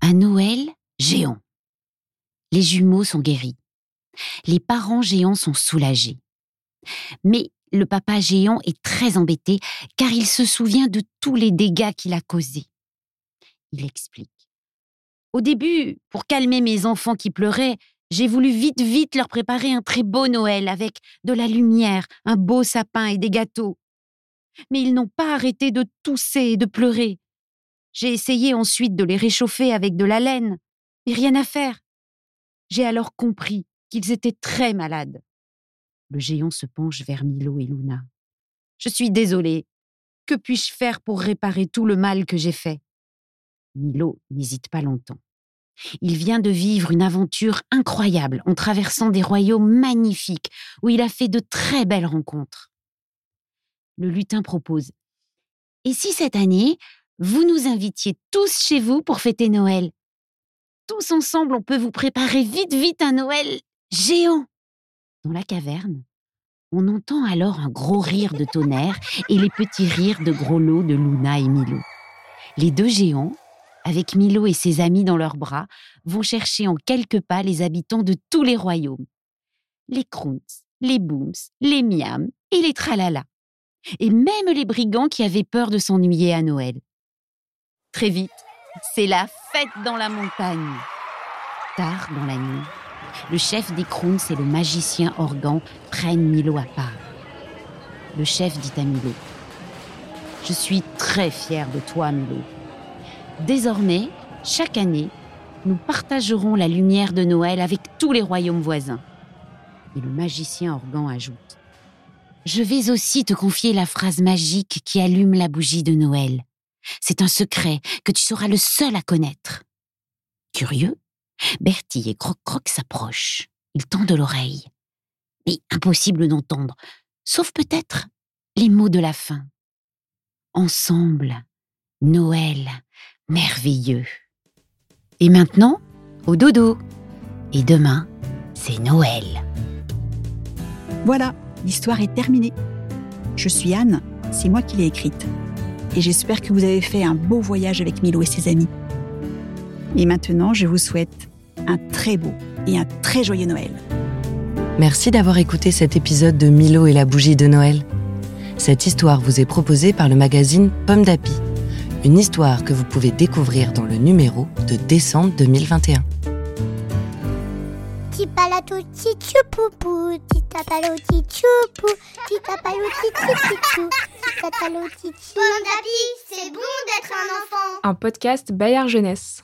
Un Noël géant. Les jumeaux sont guéris. Les parents géants sont soulagés. Mais le papa géant est très embêté car il se souvient de tous les dégâts qu'il a causés. Il explique. Au début, pour calmer mes enfants qui pleuraient, j'ai voulu vite, vite leur préparer un très beau Noël avec de la lumière, un beau sapin et des gâteaux. Mais ils n'ont pas arrêté de tousser et de pleurer. J'ai essayé ensuite de les réchauffer avec de la laine, mais rien à faire. J'ai alors compris qu'ils étaient très malades. Le géant se penche vers Milo et Luna. Je suis désolée. Que puis-je faire pour réparer tout le mal que j'ai fait? Milo n'hésite pas longtemps. Il vient de vivre une aventure incroyable en traversant des royaumes magnifiques où il a fait de très belles rencontres. Le lutin propose Et si cette année, vous nous invitiez tous chez vous pour fêter Noël Tous ensemble, on peut vous préparer vite, vite un Noël géant. Dans la caverne, on entend alors un gros rire de tonnerre et les petits rires de gros lots de Luna et Milo. Les deux géants, avec Milo et ses amis dans leurs bras, vont chercher en quelques pas les habitants de tous les royaumes. Les Krunts, les Booms, les Miams et les Tralala. Et même les brigands qui avaient peur de s'ennuyer à Noël. Très vite, c'est la fête dans la montagne. Tard dans la nuit, le chef des Krunts et le magicien Organ prennent Milo à part. Le chef dit à Milo Je suis très fier de toi, Milo. Désormais, chaque année, nous partagerons la lumière de Noël avec tous les royaumes voisins. Et le magicien Organ ajoute Je vais aussi te confier la phrase magique qui allume la bougie de Noël. C'est un secret que tu seras le seul à connaître. Curieux, Bertie et Croc-Croc s'approchent. Ils tendent l'oreille. Mais impossible d'entendre, sauf peut-être les mots de la fin. Ensemble, Noël, merveilleux. Et maintenant, au dodo. Et demain, c'est Noël. Voilà, l'histoire est terminée. Je suis Anne, c'est moi qui l'ai écrite. Et j'espère que vous avez fait un beau voyage avec Milo et ses amis. Et maintenant, je vous souhaite un très beau et un très joyeux Noël. Merci d'avoir écouté cet épisode de Milo et la bougie de Noël. Cette histoire vous est proposée par le magazine Pomme d'Api. Une histoire que vous pouvez découvrir dans le numéro de décembre 2021. Tipalato tichupupu, titapalo tichupu, titapalo tichichichou, tichi. Bon d'appui, c'est bon d'être un enfant. Un podcast Bayard Jeunesse.